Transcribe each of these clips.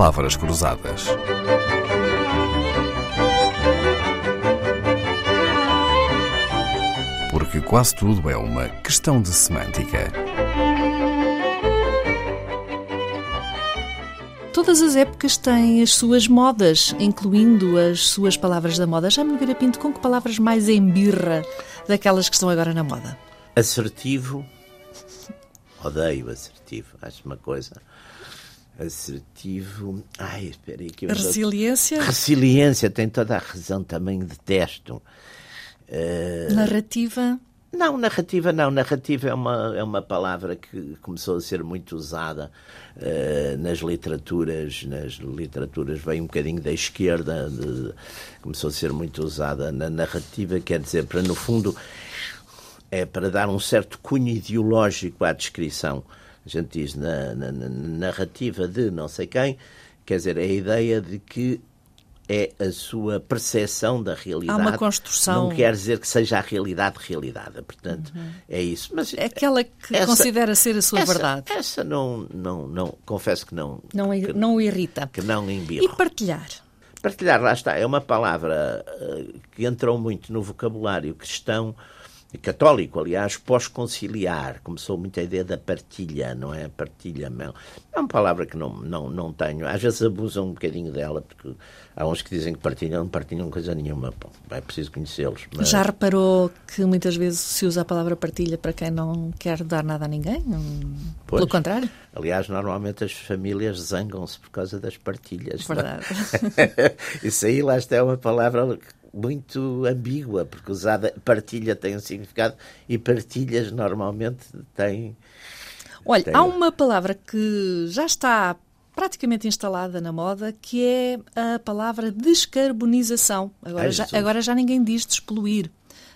Palavras Cruzadas. Porque quase tudo é uma questão de semântica. Todas as épocas têm as suas modas, incluindo as suas palavras da moda. Já me Pinto, com que palavras mais embirra daquelas que estão agora na moda? Assertivo. Odeio assertivo. Acho uma coisa. Assertivo. Ai, espera aí que eu. Resiliência. Resiliência, tem toda a razão, também detesto. Uh... Narrativa. Não, narrativa não. Narrativa é uma, é uma palavra que começou a ser muito usada uh, nas literaturas. Nas literaturas veio um bocadinho da esquerda, de, começou a ser muito usada na narrativa, quer dizer, para no fundo é para dar um certo cunho ideológico à descrição. A gente diz na, na, na narrativa de não sei quem, quer dizer, é a ideia de que é a sua percepção da realidade. Há uma construção. Não quer dizer que seja a realidade realidade. Portanto, uhum. é isso. Mas é aquela que essa, considera ser a sua essa, verdade. Essa não, não, não, confesso que não. Não, que, não o irrita. Que não embirro. E partilhar? Partilhar, lá está, é uma palavra uh, que entrou muito no vocabulário cristão católico, aliás, pós-conciliar. Começou muito a ideia da partilha, não é? Partilha, não. É uma palavra que não, não, não tenho. Às vezes abusam um bocadinho dela, porque há uns que dizem que partilham, não partilham coisa nenhuma. Bom, é preciso conhecê-los. Mas... Já reparou que muitas vezes se usa a palavra partilha para quem não quer dar nada a ninguém? Pois, Pelo contrário? Aliás, normalmente as famílias zangam-se por causa das partilhas. É? Verdade. Isso aí, lá está, é uma palavra muito ambígua, porque usada partilha tem um significado e partilhas normalmente têm. Olha, há uma palavra que já está praticamente instalada na moda que é a palavra descarbonização. Agora, Ai, já, agora já ninguém diz despoluir.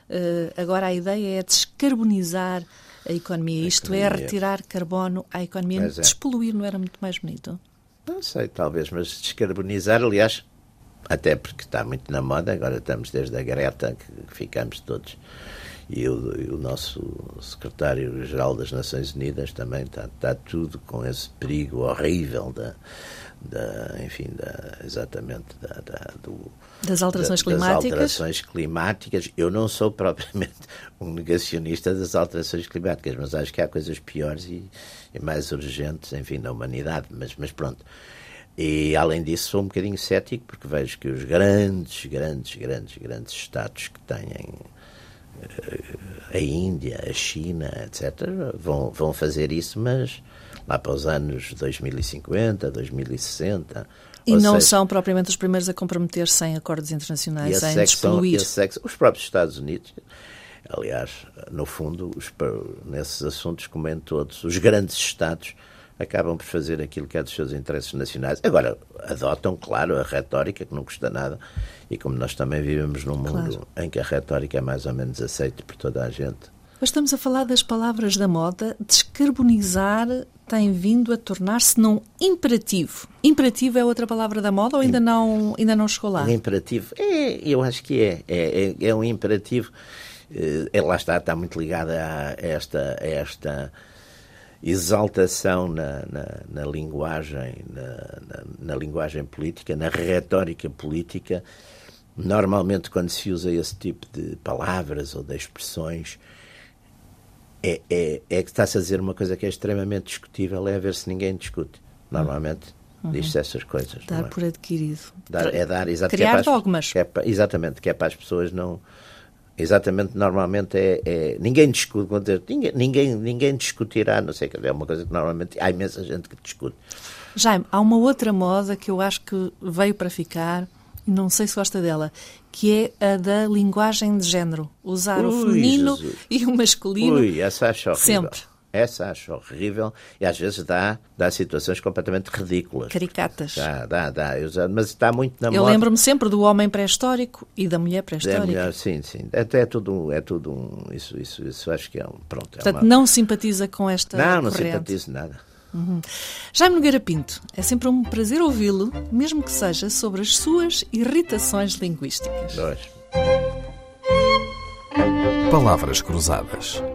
Uh, agora a ideia é descarbonizar a economia, a isto é, economia. é retirar carbono à economia. Mas é. Despoluir não era muito mais bonito? Não sei, talvez, mas descarbonizar, aliás, até porque está muito na moda, agora estamos desde a Greta, que ficamos todos. E o, e o nosso secretário-geral das Nações Unidas também está, está tudo com esse perigo horrível da, da enfim, da, exatamente da, da do, das alterações da, climáticas. Das alterações climáticas. Eu não sou propriamente um negacionista das alterações climáticas, mas acho que há coisas piores e, e mais urgentes, enfim, na humanidade. Mas, mas pronto. E, além disso, sou um bocadinho cético porque vejo que os grandes, grandes, grandes, grandes Estados que têm eh, a Índia, a China, etc., vão, vão fazer isso, mas lá para os anos 2050, 2060. E não seja, são propriamente os primeiros a comprometer-se em acordos internacionais, em despoluir. os próprios Estados Unidos, aliás, no fundo, os, nesses assuntos, como em todos, os grandes Estados acabam por fazer aquilo que é dos seus interesses nacionais. Agora, adotam, claro, a retórica, que não custa nada, e como nós também vivemos num mundo claro. em que a retórica é mais ou menos aceita por toda a gente. Mas estamos a falar das palavras da moda. Descarbonizar tem vindo a tornar-se num imperativo. Imperativo é outra palavra da moda ou ainda não, ainda não chegou lá? Imperativo, é, eu acho que é. É, é, é um imperativo. É, lá está, está muito ligada a esta, a esta exaltação na, na, na linguagem, na, na, linguagem política, na retórica política. Normalmente, quando se usa esse tipo de palavras ou de expressões, é, é, é que está-se a dizer uma coisa que é extremamente discutível, é a ver se ninguém discute. Normalmente uhum. diz-se essas coisas. Dar é? por adquirido. Dar, é dar, exatamente. Criar é dogmas. É exatamente, que é para as pessoas não Exatamente, normalmente é, é ninguém discute, ninguém, ninguém, ninguém discutirá, não sei, é uma coisa que normalmente há imensa gente que discute. Jaime, há uma outra moda que eu acho que veio para ficar, não sei se gosta dela, que é a da linguagem de género. Usar Ui, o feminino Jesus. e o masculino. Ui, essa acho horrível. Sempre. Essa acho horrível e às vezes dá, dá situações completamente ridículas. Caricatas. Dá, dá, dá. Eu mas está muito na Eu moda. lembro-me sempre do homem pré-histórico e da mulher pré-histórica. mulher, sim, sim. Até é tudo, é tudo um, isso, isso, isso acho que é um. Pronto, é Portanto, uma... não simpatiza com esta. Não, não corrente. simpatizo nada. Uhum. Jaime Nogueira Pinto, é sempre um prazer ouvi-lo, mesmo que seja sobre as suas irritações linguísticas. Dois. Palavras Cruzadas,